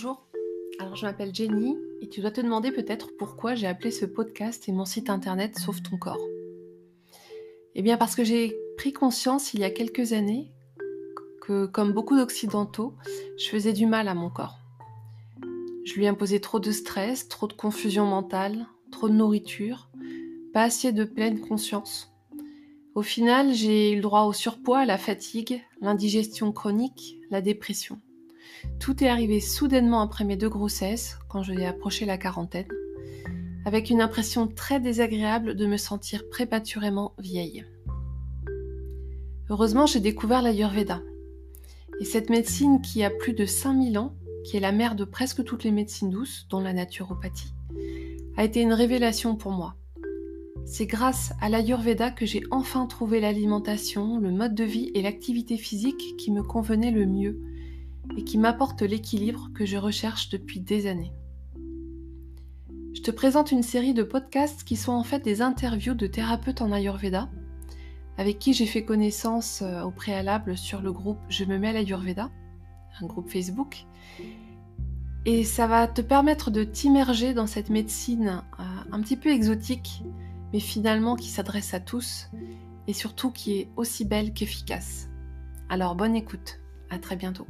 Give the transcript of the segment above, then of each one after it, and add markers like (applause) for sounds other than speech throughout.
Bonjour, alors je m'appelle Jenny et tu dois te demander peut-être pourquoi j'ai appelé ce podcast et mon site internet Sauve ton corps. Eh bien parce que j'ai pris conscience il y a quelques années que comme beaucoup d'occidentaux, je faisais du mal à mon corps. Je lui imposais trop de stress, trop de confusion mentale, trop de nourriture, pas assez de pleine conscience. Au final, j'ai eu le droit au surpoids, la fatigue, l'indigestion chronique, la dépression. Tout est arrivé soudainement après mes deux grossesses, quand je l'ai approché la quarantaine, avec une impression très désagréable de me sentir prématurément vieille. Heureusement, j'ai découvert l'Ayurveda. Et cette médecine qui a plus de 5000 ans, qui est la mère de presque toutes les médecines douces, dont la naturopathie, a été une révélation pour moi. C'est grâce à l'Ayurveda que j'ai enfin trouvé l'alimentation, le mode de vie et l'activité physique qui me convenaient le mieux et qui m'apporte l'équilibre que je recherche depuis des années. Je te présente une série de podcasts qui sont en fait des interviews de thérapeutes en Ayurveda, avec qui j'ai fait connaissance euh, au préalable sur le groupe Je me mets à l'Ayurveda, un groupe Facebook. Et ça va te permettre de t'immerger dans cette médecine euh, un petit peu exotique, mais finalement qui s'adresse à tous, et surtout qui est aussi belle qu'efficace. Alors bonne écoute, à très bientôt.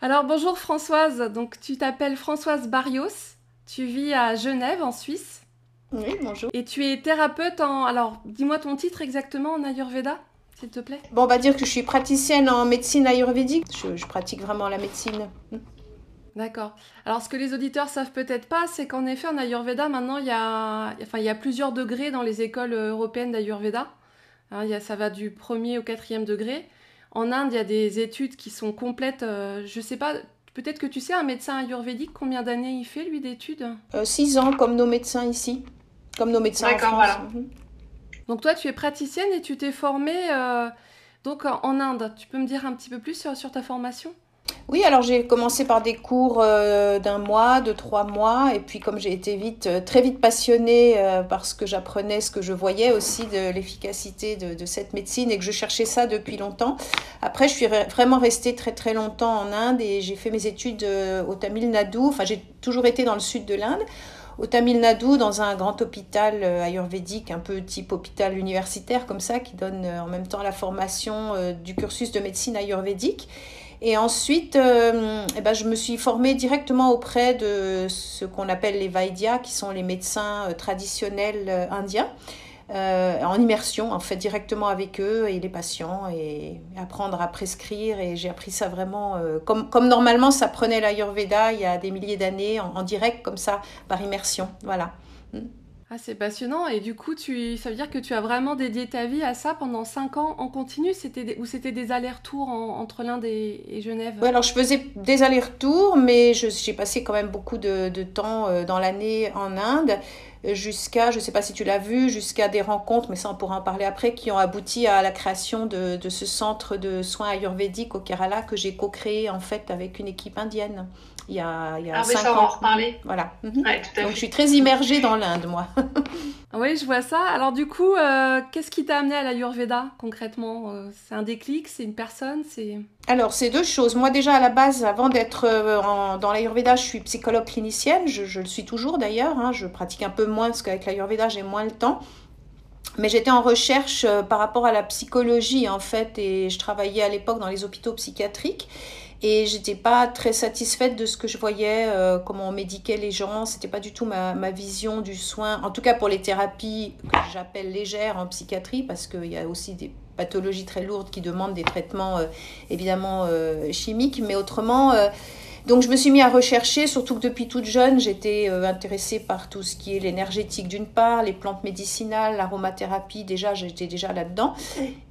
Alors bonjour Françoise, donc tu t'appelles Françoise Barrios, tu vis à Genève en Suisse. Oui, bonjour. Et tu es thérapeute en... Alors dis-moi ton titre exactement en Ayurveda, s'il te plaît. Bon, on va dire que je suis praticienne en médecine ayurvédique, je, pratique vraiment la médecine. D'accord. Alors ce que les auditeurs savent peut-être pas, c'est qu'en effet en Ayurveda, maintenant il y, a... Enfin, il y a plusieurs degrés dans les écoles européennes d'Ayurveda. Hein. Ça va du premier au quatrième degré. En Inde, il y a des études qui sont complètes. Euh, je sais pas, peut-être que tu sais, un médecin ayurvédique, combien d'années il fait, lui, d'études? Euh, Six ans, comme nos médecins ici. Comme nos médecins en France. Voilà. Mhm. Donc toi, tu es praticienne et tu t'es formée euh, donc en Inde. Tu peux me dire un petit peu plus sur ta formation? Oui, alors j'ai commencé par des cours euh, d'un mois, de trois mois, et puis comme j'ai été vite, euh, très vite passionnée euh, parce que j'apprenais ce que je voyais aussi de l'efficacité de, cette médecine et que je cherchais ça depuis longtemps. Après, je suis vraiment restée très très longtemps en Inde et j'ai fait mes études au Tamil Nadu. Enfin, j'ai toujours été dans le sud de l'Inde au Tamil Nadu dans un grand hôpital ayurvédique, un peu type hôpital universitaire comme ça, qui donne en même temps la formation du cursus de médecine ayurvédique. Et ensuite, euh, eh ben, je me suis formée directement auprès de ce qu'on appelle les Vaidyas, qui sont les médecins euh, traditionnels euh, indiens. en immersion, en fait, directement avec eux et les patients, et apprendre à prescrire. Et j'ai appris ça vraiment comme, comme normalement ça prenait l'Ayurveda il y a des milliers d'années, en, direct, comme ça, par immersion. Voilà. Ah, c'est passionnant. Et du coup, tu, ça veut dire que tu as vraiment dédié ta vie à ça pendant 5 ans en continu? C'était Ou c'était des allers-retours entre l'Inde et, Genève? Oui, alors je faisais des allers-retours, mais j'ai passé quand même beaucoup de, de temps euh, dans l'année en Inde jusqu'à, je ne sais pas si tu l'as vu, jusqu'à des rencontres, mais ça on pourra en parler après, qui ont abouti à la création de, de ce centre de soins ayurvédiques au Kerala que j'ai co-créé en fait avec une équipe indienne il y a, il y a ah, cinq ça, ans. On en reparler. Voilà. Mhm. Donc je suis très immergée dans l'Inde, moi. (laughs) oui, je vois ça. Alors du coup, euh, qu'est-ce qui t'a amené à l'Ayurveda concrètement? Euh, C'est un déclic C'est une personne C'est alors, c'est deux choses. Moi, déjà, à la base, avant d'être euh, dans l'Ayurveda, je suis psychologue clinicienne. Je, le suis toujours d'ailleurs. Hein. Je pratique un peu moins parce qu'avec l'Ayurveda, j'ai moins le temps. Mais j'étais en recherche par rapport à la psychologie, en fait, et je travaillais à l'époque dans les hôpitaux psychiatriques. Et j'étais pas très satisfaite de ce que je voyais, euh, comment on médiquait les gens. C'était pas du tout ma, ma, vision du soin, en tout cas pour les thérapies que j'appelle légères en psychiatrie, parce qu'il y a aussi des pathologies très lourdes qui demandent des traitements euh, évidemment euh, chimiques. Mais autrement, donc je me suis mis à rechercher, surtout que depuis toute jeune, j'étais intéressée par tout ce qui est l'énergétique d'une part, les plantes médicinales, l'aromathérapie, déjà j'étais déjà là-dedans.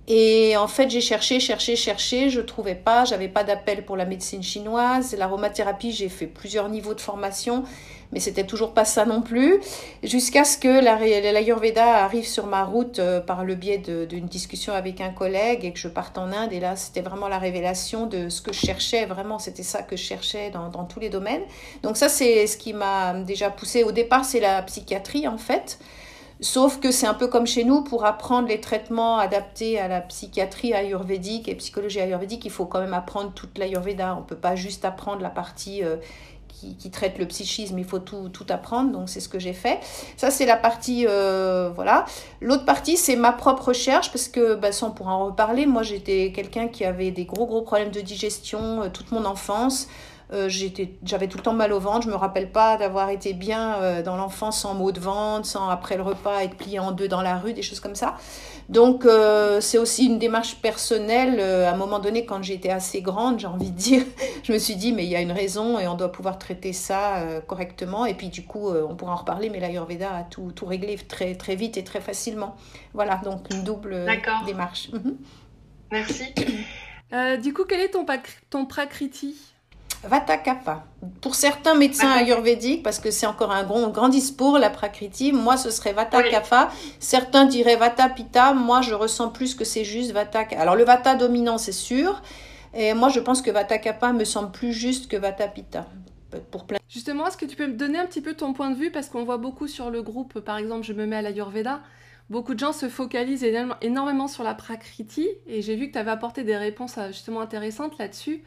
Et en fait, j'ai cherché, cherché, cherché, je trouvais pas, j'avais pas d'appel pour la médecine chinoise, l'aromathérapie, j'ai fait plusieurs niveaux de formation, mais c'était toujours pas ça non plus, jusqu'à ce que l'Ayurveda arrive sur ma route euh, par le biais d'une discussion avec un collègue et que je parte en Inde. Et là, c'était vraiment la révélation de ce que je cherchais, vraiment, c'était ça que je cherchais dans, dans tous les domaines. Donc ça, c'est ce qui m'a déjà poussé. Au départ, c'est la psychiatrie, en fait. Sauf que c'est un peu comme chez nous, pour apprendre les traitements adaptés à la psychiatrie ayurvédique et psychologie ayurvédique, il faut quand même apprendre toute l'ayurveda. On ne peut pas juste apprendre la partie euh, qui, traite le psychisme, il faut tout, tout apprendre, donc c'est ce que j'ai fait. Ça, c'est la partie, euh, voilà. L'autre partie, c'est ma propre recherche, parce que, bah, sans pour en reparler, moi, j'étais quelqu'un qui avait des gros, gros problèmes de digestion euh, toute mon enfance. Euh, j'avais tout le temps mal au ventre. Je me rappelle pas d'avoir été bien dans l'enfance sans maux de ventre, sans après le repas être plié en deux dans la rue, des choses comme ça. Donc euh, c'est aussi une démarche personnelle. à un moment donné, quand j'étais assez grande, j'ai envie de dire, (laughs) je me suis dit mais il y a une raison et on doit pouvoir traiter ça correctement. Et puis du coup, on pourra en reparler, mais l'Ayurveda a tout, tout réglé très très vite et très facilement. Voilà, donc une double démarche. Mhm. Merci. du coup, quel est ton, ton prakriti? Vata Kapha. Pour certains médecins ayurvédiques, parce que c'est encore un grand, grand discours, la prakriti, moi ce serait Vata Kapha. Certains diraient Vata Pitta. Moi je ressens plus que c'est juste Vata. Alors le Vata dominant, c'est sûr. Et moi je pense que Vata Kapha me semble plus juste que Vata Pitta. Pour plein... Justement, est-ce que tu peux me donner un petit peu ton point de vue? Parce qu'on voit beaucoup sur le groupe, par exemple, je me mets à l'Ayurveda. Beaucoup de gens se focalisent énormément sur la prakriti et j'ai vu que tu avais apporté des réponses euh, justement intéressantes là-dessus.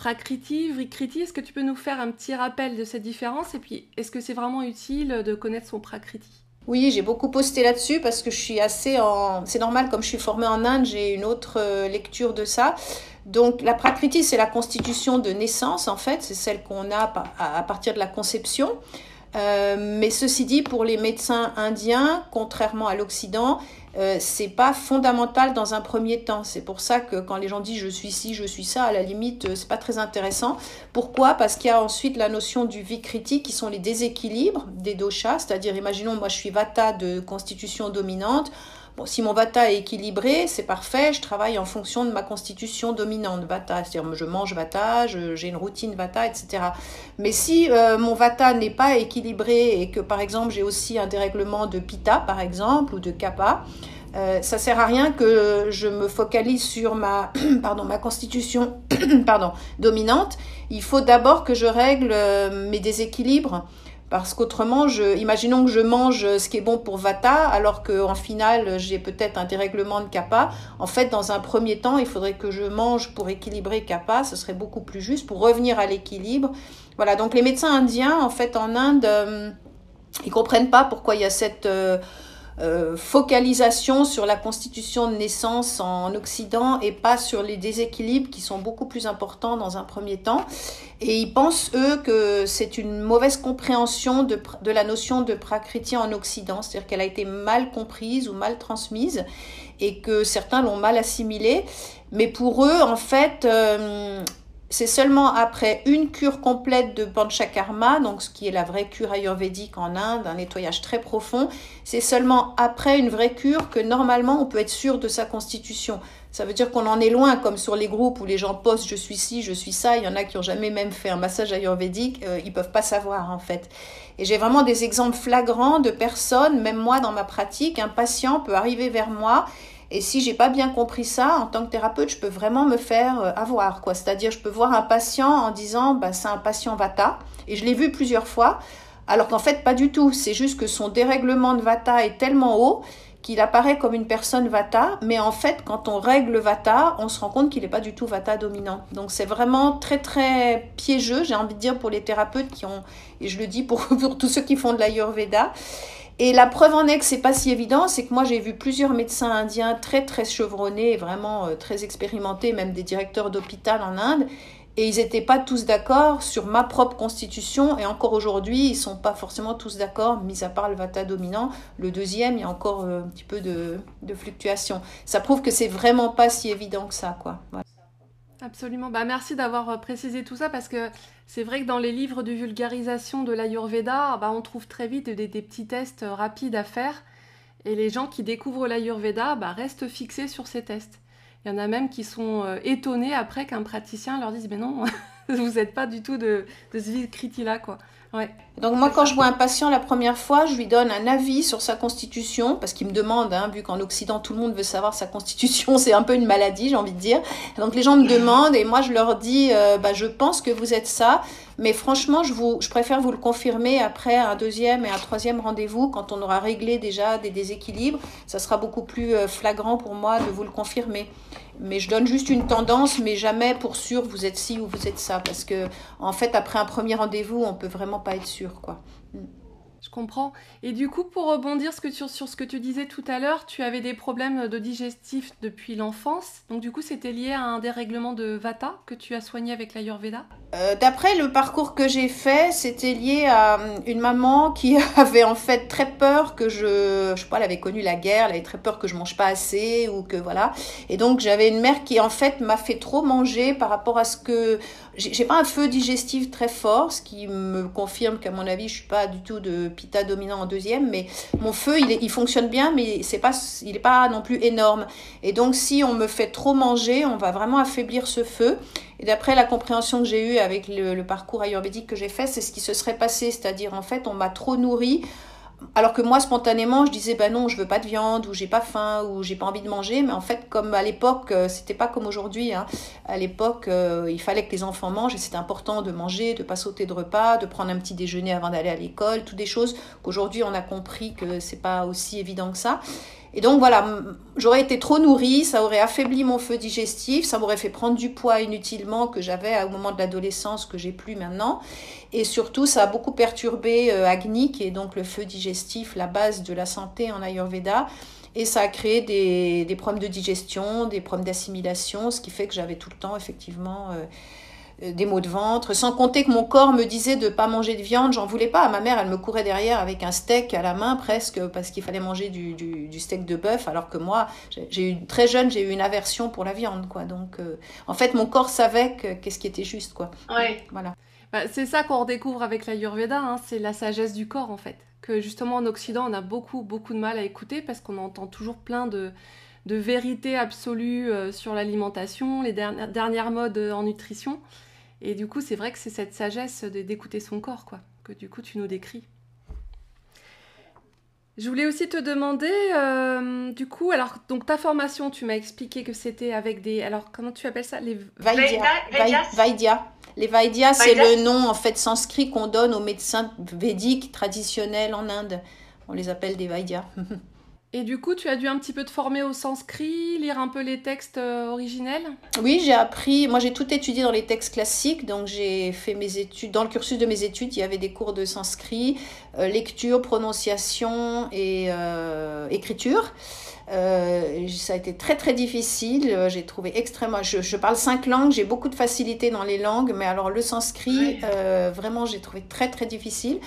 Prakriti, Vrikriti, est-ce que tu peux nous faire un petit rappel de cette différence Et puis, est-ce que c'est vraiment utile de connaître son Prakriti? Oui, j'ai beaucoup posté là-dessus parce que je suis assez en... C'est normal, comme je suis formée en Inde, j'ai une autre euh, lecture de ça. Donc la Prakriti, c'est la constitution de naissance, en fait, c'est celle qu'on a à partir de la conception. Euh, mais ceci dit, pour les médecins indiens, contrairement à l'Occident, euh, c'est pas fondamental dans un premier temps. C'est pour ça que quand les gens disent je suis ci, je suis ça, à la limite, euh, c'est pas très intéressant. Pourquoi? Parce qu'il y a ensuite la notion du vikriti qui sont les déséquilibres des doshas, c'est-à-dire, imaginons, moi je suis vata de constitution dominante si mon vata est équilibré, c'est parfait, je travaille en fonction de ma constitution dominante vata, c'est-à-dire je mange vata, j'ai une routine vata, etc. Mais si euh, mon vata n'est pas équilibré et que par exemple j'ai aussi un dérèglement de pitta par exemple ou de kapha, euh, ça sert à rien que je me focalise sur ma, (clears throat) pardon, ma constitution (clears throat) pardon, dominante. Il faut d'abord que je règle euh, mes déséquilibres parce qu'autrement, je, imaginons que je mange ce qui est bon pour Vata, alors qu'en final, j'ai peut-être un dérèglement de Kappa. En fait, dans un premier temps, il faudrait que je mange pour équilibrer Kappa. Ce serait beaucoup plus juste pour revenir à l'équilibre. Voilà, donc les médecins indiens, en fait, en Inde, euh, ils comprennent pas pourquoi il y a cette... Euh, euh, focalisation sur la constitution de naissance en Occident et pas sur les déséquilibres qui sont beaucoup plus importants dans un premier temps. Et ils pensent, eux, que c'est une mauvaise compréhension de, de la notion de prakriti en Occident, c'est-à-dire qu'elle a été mal comprise ou mal transmise et que certains l'ont mal assimilée. Mais pour eux, en fait, euh, c'est seulement après une cure complète de panchakarma, donc ce qui est la vraie cure ayurvédique en Inde, un nettoyage très profond, c'est seulement après une vraie cure que normalement on peut être sûr de sa constitution. Ça veut dire qu'on en est loin, comme sur les groupes où les gens postent je suis ci, je suis ça. Il y en a qui ont jamais même fait un massage ayurvédique, euh, ils peuvent pas savoir en fait. Et j'ai vraiment des exemples flagrants de personnes, même moi dans ma pratique, un patient peut arriver vers moi et si j'ai pas bien compris ça, en tant que thérapeute, je peux vraiment me faire euh, avoir, quoi. C'est-à-dire, je peux voir un patient en disant, bah, c'est un patient Vata, et je l'ai vu plusieurs fois, alors qu'en fait, pas du tout. C'est juste que son dérèglement de Vata est tellement haut qu'il apparaît comme une personne Vata, mais en fait, quand on règle Vata, on se rend compte qu'il n'est pas du tout Vata dominant. Donc c'est vraiment très très piégeux, j'ai envie de dire, pour les thérapeutes qui ont, et je le dis pour, (laughs) pour tous ceux qui font de l'Ayurveda. Et la preuve en est que c'est pas si évident, c'est que moi j'ai vu plusieurs médecins indiens très très chevronnés, vraiment euh, très expérimentés, même des directeurs d'hôpital en Inde, et ils n'étaient pas tous d'accord sur ma propre constitution, et encore aujourd'hui ils sont pas forcément tous d'accord, mis à part le Vata dominant, le deuxième il y a encore euh, un petit peu de, de. Ça prouve que c'est vraiment pas si évident que ça, quoi. Absolument. Bah, merci d'avoir euh, précisé tout ça parce que c'est vrai que dans les livres de vulgarisation de l'Ayurveda, bah, on trouve très vite des, petits tests euh, rapides à faire. Et les gens qui découvrent l'Ayurveda bah, restent fixés sur ces tests. Il y en a même qui sont euh, étonnés après qu'un praticien leur dise Mais non, (laughs) vous n'êtes pas du tout de, ce vikriti-là. Quoi. Donc moi, quand je vois un patient la première fois, je lui donne un avis sur sa constitution, parce qu'il me demande, hein, vu qu'en Occident, tout le monde veut savoir sa constitution, (laughs) c'est un peu une maladie, j'ai envie de dire. Donc les gens me demandent, et moi je leur dis, euh, bah, je pense que vous êtes ça, Mais franchement, je, vous, je préfère vous le confirmer après un deuxième et un troisième rendez-vous, quand on aura réglé déjà des déséquilibres. Ça sera beaucoup plus euh, flagrant pour moi de vous le confirmer. Mais je donne juste une tendance, mais jamais pour sûr vous êtes ci ou vous êtes ça. Parce que, en fait, après un premier rendez-vous, on peut vraiment pas être sûr, quoi. Mm. Je comprends. Et du coup, pour rebondir sur, ce que tu disais tout à l'heure, tu avais des problèmes de digestif depuis l'enfance. Donc du coup, c'était lié à un dérèglement de Vata que tu as soigné avec l'Ayurveda? Euh, D'après le parcours que j'ai fait, c'était lié à euh, une maman qui (laughs) avait en fait très peur que je... Je sais pas, elle avait connu la guerre, elle avait très peur que je mange pas assez ou que voilà. Et donc j'avais une mère qui en fait m'a fait trop manger par rapport à ce que j'ai pas un feu digestif très fort, ce qui me confirme qu'à mon avis, je suis pas du tout de pita dominant en deuxième, mais mon feu, il, il fonctionne bien, mais c'est pas, il n'est pas non plus énorme. Et donc, si on me fait trop manger, on va vraiment affaiblir ce feu. Et d'après la compréhension que j'ai eue avec le, parcours ayurvédique que j'ai fait, c'est ce qui se serait passé, c'est-à-dire en fait, on m'a trop nourri alors que moi, spontanément, je disais, ben non, je veux pas de viande, ou j'ai pas faim, ou j'ai pas envie de manger. Mais en fait, comme à l'époque, euh, c'était pas comme aujourd'hui. Hein. À l'époque, euh, il fallait que les enfants mangent et c'était important de manger, de pas sauter de repas, de prendre un petit déjeuner avant d'aller à l'école, toutes des choses qu'aujourd'hui on a compris que c'est pas aussi évident que ça. Et donc voilà, j'aurais été trop nourrie, ça aurait affaibli mon feu digestif, ça m'aurait fait prendre du poids inutilement que j'avais au moment de l'adolescence, que j'ai plus maintenant. Et surtout, ça a beaucoup perturbé euh, Agni, qui est donc le feu digestif, la base de la santé en Ayurveda. Et ça a créé des, des problèmes de digestion, des problèmes d'assimilation, ce qui fait que j'avais tout le temps effectivement... Euh, des maux de ventre, sans compter que mon corps me disait de ne pas manger de viande, j'en voulais pas. Ma mère, elle me courait derrière avec un steak à la main presque parce qu'il fallait manger du, du, steak de bœuf, alors que moi, j'ai eu très jeune, j'ai eu une aversion pour la viande, quoi. Donc, euh, en fait, mon corps savait qu'est-ce qui était juste, quoi. Ouais. Voilà. Bah, c'est ça qu'on redécouvre avec l'Ayurveda, hein, c'est la sagesse du corps, en fait. Que justement en Occident, on a beaucoup, beaucoup de mal à écouter parce qu'on entend toujours plein de de vérités absolues euh, sur l'alimentation, les dernières, dernières modes en nutrition. Et du coup, c'est vrai que c'est cette sagesse d'écouter son corps, quoi, que du coup tu nous décris. Je voulais aussi te demander, euh, du coup, alors, donc ta formation, tu m'as expliqué que c'était avec des. Alors, comment tu appelles ça? Les Vaidya. Les Vaidya, c'est le nom, en fait, sanskrit qu'on donne aux médecins védiques traditionnels en Inde. On les appelle des Vaidya. (laughs) Et du coup, tu as dû un petit peu te former au sanskrit, lire un peu les textes euh, originels Oui, j'ai appris. Moi, j'ai tout étudié dans les textes classiques. Donc, j'ai fait mes études. Dans le cursus de mes études, il y avait des cours de sanskrit, euh, lecture, prononciation et euh, écriture. Ça a été très très difficile. J'ai trouvé extrêmement. Je, je, parle cinq langues, j'ai beaucoup de facilité dans les langues, mais alors le sanskrit, vraiment, j'ai trouvé très très difficile.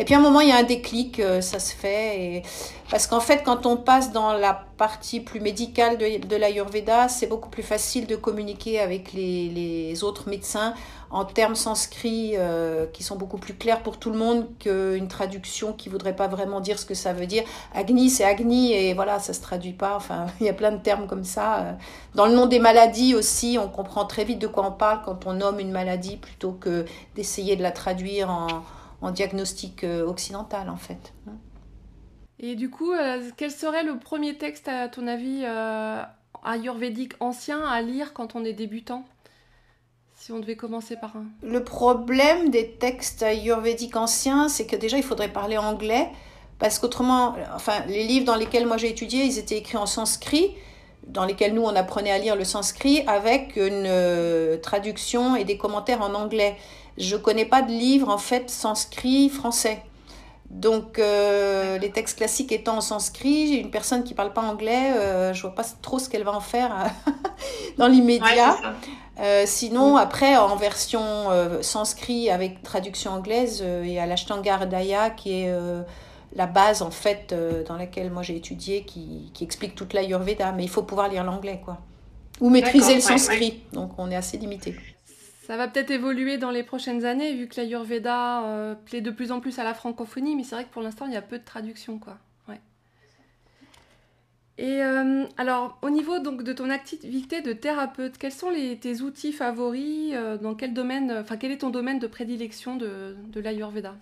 Et puis à un moment, il y a un déclic, ça se fait. Parce qu'en fait, quand on passe dans la partie plus médicale de, de l'Ayurveda, c'est beaucoup plus facile de communiquer avec les, autres médecins en termes sanscrits euh, qui sont beaucoup plus clairs pour tout le monde qu'une traduction qui voudrait pas vraiment dire ce que ça veut dire. Agni, c'est Agni et voilà, ça se traduit pas. Enfin, (laughs) il y a plein de termes comme ça. Dans le nom des maladies aussi, on comprend très vite de quoi on parle quand on nomme une maladie plutôt que d'essayer de la traduire en, en diagnostic euh, occidental en fait. Et du coup, euh, quel serait le premier texte à ton avis ayurvédique ancien à lire quand on est débutant? Si on devait commencer par un Le problème des textes ayurvédiques anciens, c'est que déjà, il faudrait parler anglais, parce qu'autrement, enfin, les livres dans lesquels moi j'ai étudié, ils étaient écrits en sanskrit, dans lesquels nous, on apprenait à lire le sanskrit, avec une euh, traduction et des commentaires en anglais. Je connais pas de livre, en fait, sanskrit français. Donc, euh, les textes classiques étant en sanskrit, une personne qui parle pas anglais, euh, je vois pas trop ce qu'elle va en faire (laughs) dans l'immédiat. Euh, sinon, après, en version euh, sanskrit avec traduction anglaise, euh, il y a l'Ashtangar Daya qui est la base, en fait, dans laquelle moi j'ai étudié, qui, qui explique toute l'Ayurveda. Mais il faut pouvoir lire l'anglais, quoi. Ou maîtriser le sanskrit. Donc, on est assez limité. Ça va peut-être évoluer dans les prochaines années, vu que l'Ayurveda plaît de plus en plus à la francophonie. Mais c'est vrai que pour l'instant, il y a peu de traduction, quoi. Et euh, alors, au niveau donc de ton activité de thérapeute, quels sont tes outils favoris euh, Dans quel domaine, enfin, quel est ton domaine de prédilection de, l'Ayurveda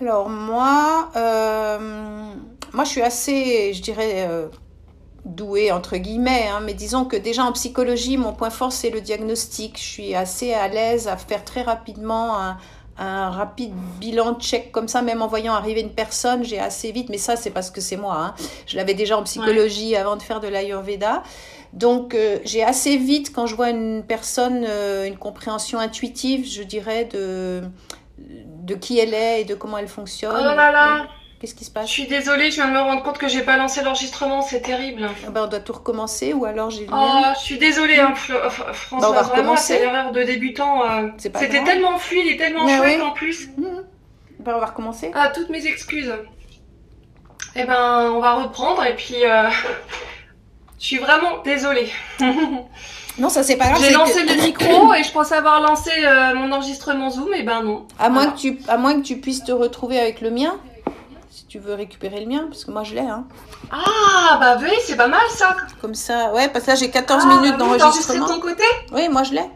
Alors moi, euh, moi, je suis assez, je dirais, douée entre guillemets, hein, mais disons que déjà en psychologie, mon point fort c'est le diagnostic. Je suis assez à l'aise à faire très rapidement un, un rapide bilan check comme ça, même en voyant arriver une personne, j'ai assez vite, mais ça c'est parce que c'est moi. Hein. Je l'avais déjà en psychologie avant de faire de l'Ayurveda. Donc euh, j'ai assez vite, quand je vois une personne, euh, une compréhension intuitive, je dirais, de, de qui elle est et de comment elle fonctionne. Oh là là Qu'est-ce qui se passe Je suis désolée, je viens de me rendre compte que j'ai pas lancé l'enregistrement, c'est terrible. Ah ben, on doit tout recommencer ou alors j'ai. Oh, je suis désolée, hein, François. Ben, on va vraiment, c'est l'erreur de débutant. Euh, C'était tellement fluide et tellement chouette en plus. Mmh. Ben, on va recommencer. Ah, toutes mes excuses. Eh ben, on va reprendre et puis. Euh... (laughs) Je suis vraiment désolée. (laughs) Non, ça c'est pas grave. J'ai lancé le micro et je pensais avoir lancé euh, mon enregistrement Zoom, et ben non. À moins, que tu, à moins que tu puisses te retrouver avec le mien tu veux récupérer le mien, parce que moi je l'ai. Hein. Ah, bah oui, c'est pas mal ça. Comme ça, ouais, parce que là j'ai 14 ah, minutes d'enregistrement. de ton côté? Oui, moi je l'ai.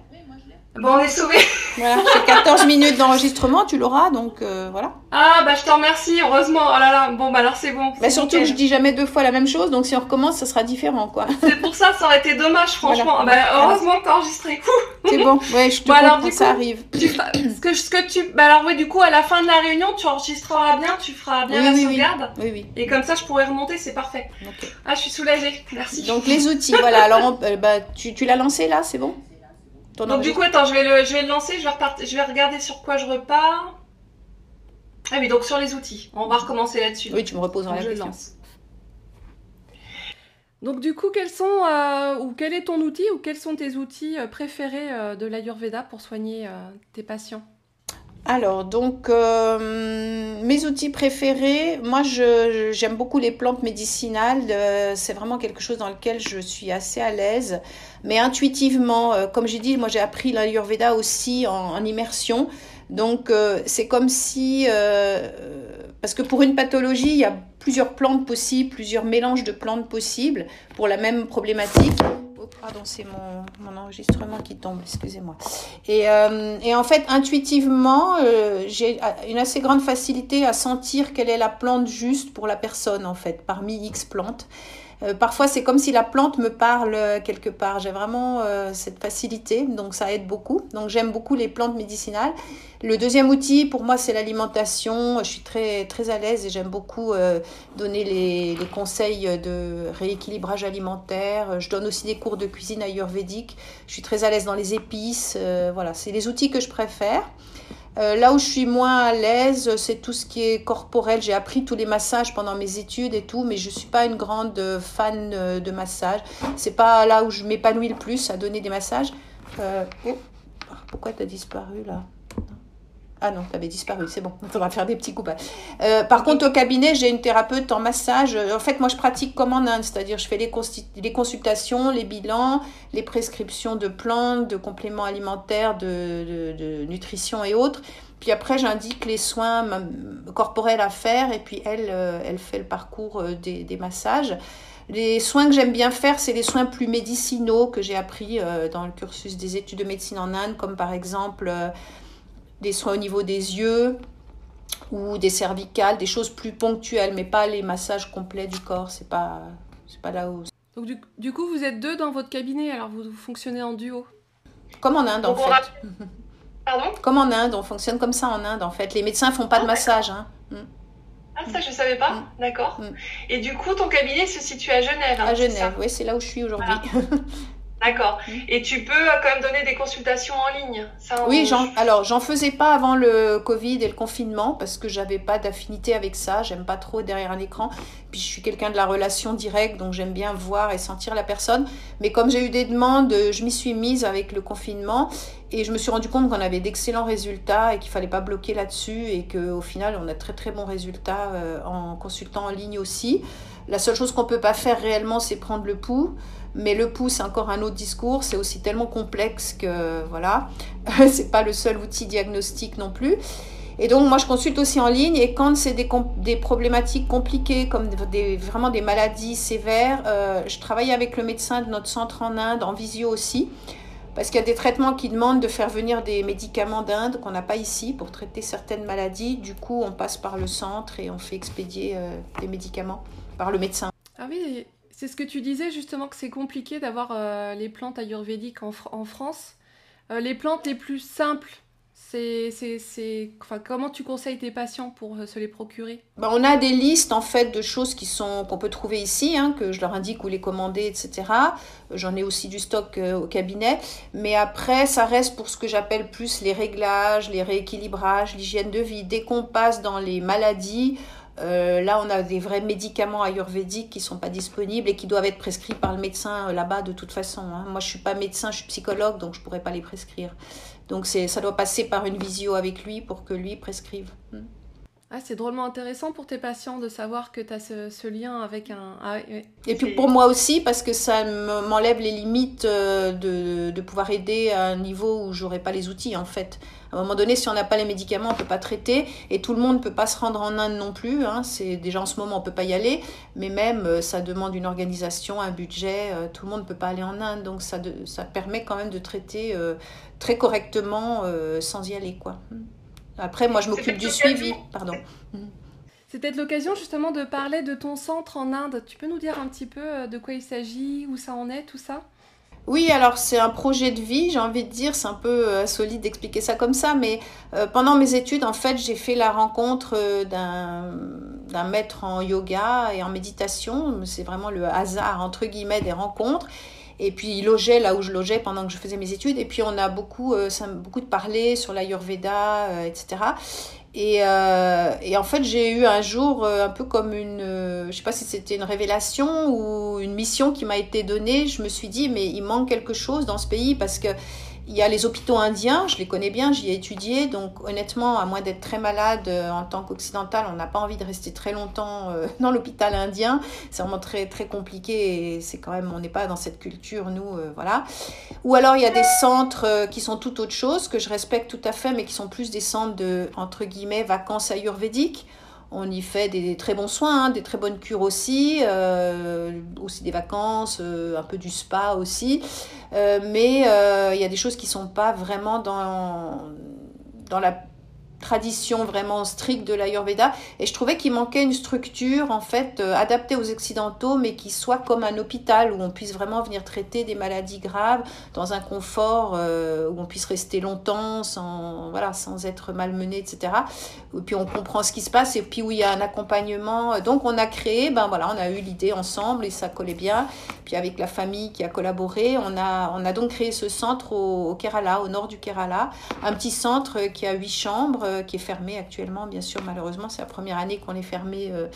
Bon, on est sauvés. Voilà, j'ai 14 minutes d'enregistrement, tu l'auras, donc euh, voilà. Ah, bah je te remercie, heureusement. Oh là là, bon, bah alors c'est bon. Bah surtout que je dis jamais deux fois la même chose, donc si on recommence, ça sera différent, quoi. C'est pour ça, ça aurait été dommage, franchement. Bah, heureusement que t'as enregistré. C'est bon, ouais, je te bon, alors, du ça arrive. ce, que, ce que tu... Bah alors oui, du coup, à la fin de la réunion, tu enregistreras bien, tu feras bien la sauvegarde. Oui. oui, Et comme ça, je pourrais remonter, c'est parfait. Ah, je suis soulagée, merci. Donc les outils, voilà. Alors, euh, bah, tu, tu l'as lancé là, c'est bon? Donc du coup, attends, je vais le, je vais le lancer, je vais, je vais regarder sur quoi je repars. Ah oui, donc sur les outils. On va recommencer là-dessus. Oui, tu me reposeras la question. Donc du coup, quels sont euh, ou quel est ton outil ou quels sont tes outils euh, préférés euh, de l'Ayurveda pour soigner tes patients? Alors, donc, mes outils préférés, moi, j'aime beaucoup les plantes médicinales. c'est vraiment quelque chose dans lequel je suis assez à l'aise. Mais intuitivement, euh, comme j'ai dit, moi j'ai appris l'Ayurveda aussi en, immersion. Donc euh, c'est comme si, euh, parce que pour une pathologie, il y a plusieurs plantes possibles, plusieurs mélanges de plantes possibles pour la même problématique. Pardon, c'est mon, enregistrement qui tombe, excusez-moi. Et, et, en fait, intuitivement, j'ai une assez grande facilité à sentir quelle est la plante juste pour la personne, en fait, parmi X plantes. Euh, parfois, c'est comme si la plante me parle euh, quelque part. J'ai vraiment euh, cette facilité, donc ça aide beaucoup. Donc j'aime beaucoup les plantes médicinales. Le deuxième outil, pour moi, c'est l'alimentation. Je suis très, très à l'aise et j'aime beaucoup donner les, les, conseils de rééquilibrage alimentaire. Je donne aussi des cours de cuisine ayurvédique. Je suis très à l'aise dans les épices. voilà, c'est les outils que je préfère. Euh, là où je suis moins à l'aise, c'est tout ce qui est corporel. J'ai appris tous les massages pendant mes études et tout, mais je ne suis pas une grande fan euh, de massage. C'est pas là où je m'épanouis le plus à donner des massages. Euh, oh, pourquoi tu as disparu là? Ah non, tu avais disparu, c'est bon. On va faire des petits coups. Euh, par contre, au cabinet, j'ai une thérapeute en massage. En fait, moi, je pratique comme en Inde, c'est-à-dire je fais les, consultations, les bilans, les prescriptions de plantes, de compléments alimentaires, de, de, nutrition et autres. Puis après, j'indique les soins corporels à faire et puis elle, euh, elle fait le parcours euh, des, des massages. Les soins que j'aime bien faire, c'est les soins plus médicinaux que j'ai appris dans le cursus des études de médecine en Inde, comme par exemple des soins au niveau des yeux ou des cervicales, des choses plus ponctuelles, mais pas les massages complets du corps. C'est pas, c'est pas là où. Donc du, coup, vous êtes deux dans votre cabinet, alors vous, fonctionnez en duo? Comme en Inde, en fait. Pardon? Comme en Inde, on fonctionne comme ça en Inde, en fait. Les médecins font pas de ah, massage. Hein. Mm. Ah, ça, je savais pas. Mm. D'accord. Mm. Et du coup, ton cabinet se situe à Genève. Hein, à Genève, oui, c'est là où je suis aujourd'hui. (laughs) D'accord. Mm. Et tu peux euh, quand même donner des consultations en ligne Oui, alors j'en faisais pas avant le Covid et le confinement parce que j'avais pas d'affinité avec ça. J'aime pas trop derrière un écran. Puis je suis quelqu'un de la relation directe, donc j'aime bien voir et sentir la personne. Mais comme j'ai eu des demandes, je m'y suis mise avec le confinement et je me suis rendu compte qu'on avait d'excellents résultats et qu'il fallait pas bloquer là-dessus et qu'au final on a très très bons résultats euh, en consultant en ligne aussi. La seule chose qu'on peut pas faire réellement, c'est prendre le pouls. Mais le pouls, c'est encore un autre discours. C'est aussi tellement complexe que voilà, (laughs) c'est pas le seul outil diagnostique non plus. Et donc, moi, je consulte aussi en ligne. Et quand c'est des, problématiques compliquées, comme vraiment des maladies sévères, euh, je travaille avec le médecin de notre centre en Inde, en visio aussi. Parce qu'il y a des traitements qui demandent de faire venir des médicaments d'Inde qu'on n'a pas ici pour traiter certaines maladies. Du coup, on passe par le centre et on fait expédier euh, des médicaments par le médecin. Ah oui, C'est ce que tu disais justement que c'est compliqué d'avoir euh, les plantes ayurvédiques en, en France. Euh, les plantes les plus simples, c'est, c'est, enfin, comment tu conseilles tes patients pour euh, se les procurer? Ben, On a des listes en fait de choses qui sont, qu'on peut trouver ici, hein, que je leur indique où les commander, etc. J'en ai aussi du stock au cabinet. Mais après, ça reste pour ce que j'appelle plus les réglages, les rééquilibrages, l'hygiène de vie. Dès qu'on passe dans les maladies, euh, là, on a des vrais médicaments ayurvédiques qui ne sont pas disponibles et qui doivent être prescrits par le médecin euh, là-bas de toute façon. Hein. Moi, je ne suis pas médecin, je suis psychologue, donc je ne pourrais pas les prescrire. Donc ça doit passer par une visio avec lui pour que lui prescrive. Hmm. Ah, c'est drôlement intéressant pour tes patients de savoir que tu as ce, lien avec un... Ah, Et puis pour moi aussi, parce que ça m'enlève les limites euh, de, de, pouvoir aider à un niveau où j'aurais pas les outils en fait. À un moment donné, si on n'a pas les médicaments, on peut pas traiter. Et tout le monde ne peut pas se rendre en Inde non plus. Hein. C'est déjà en ce moment, on peut pas y aller. Mais même, euh, ça demande une organisation, un budget. Euh, tout le monde ne peut pas aller en Inde. Donc ça, ça permet quand même de traiter très correctement sans y aller. quoi. Après, moi, je m'occupe du suivi. Pardon. C'est peut-être l'occasion justement de parler de ton centre en Inde. Tu peux nous dire un petit peu euh, de quoi il s'agit, où ça en est, tout ça? Oui, alors c'est un projet de vie, j'ai envie de dire, c'est un peu euh, solide d'expliquer ça comme ça, mais euh, pendant mes études, en fait, j'ai fait la rencontre d'un maître en yoga et en méditation. C'est vraiment le hasard, entre guillemets, des rencontres. Et puis il logeait là où je logeais pendant que je faisais mes études. Et puis on a beaucoup, euh, beaucoup de parlé sur l'Ayurveda, euh, etc. Et, euh, et, en fait, j'ai eu un jour un peu comme une, je sais pas si c'était une révélation ou une mission qui m'a été donnée. Je me suis dit, mais il manque quelque chose dans ce pays parce que il y a les hôpitaux indiens, je les connais bien, j'y ai étudié, donc honnêtement, à moins d'être très malade euh, en tant qu'occidental, on n'a pas envie de rester très longtemps euh, (laughs) dans l'hôpital indien. C'est vraiment très très compliqué et c'est quand même, on n'est pas dans cette culture, nous, euh, voilà. Ou alors il y a des centres qui sont tout autre chose, que je respecte tout à fait, mais qui sont plus des centres de, entre guillemets, vacances ayurvédiques on y fait des, très bons soins, hein, des très bonnes cures aussi, euh, aussi des vacances, euh, un peu du spa aussi. Euh, mais il y a des choses qui ne sont pas vraiment dans, dans la tradition vraiment stricte de l'Ayurveda. Et je trouvais qu'il manquait une structure en fait euh, adaptée aux occidentaux mais qui soit comme un hôpital où on puisse vraiment venir traiter des maladies graves dans un confort euh, où on puisse rester longtemps sans voilà sans être malmené etc et puis on comprend ce qui se passe et puis où il y a un accompagnement. Donc on a créé ben voilà on a eu l'idée ensemble et ça collait bien. Puis avec la famille qui a collaboré on a on a donc créé ce centre au, au Kerala au nord du Kerala. Un petit centre qui a huit chambres euh, qui est fermé actuellement, bien sûr, malheureusement, c'est la première année qu'on est fermé euh,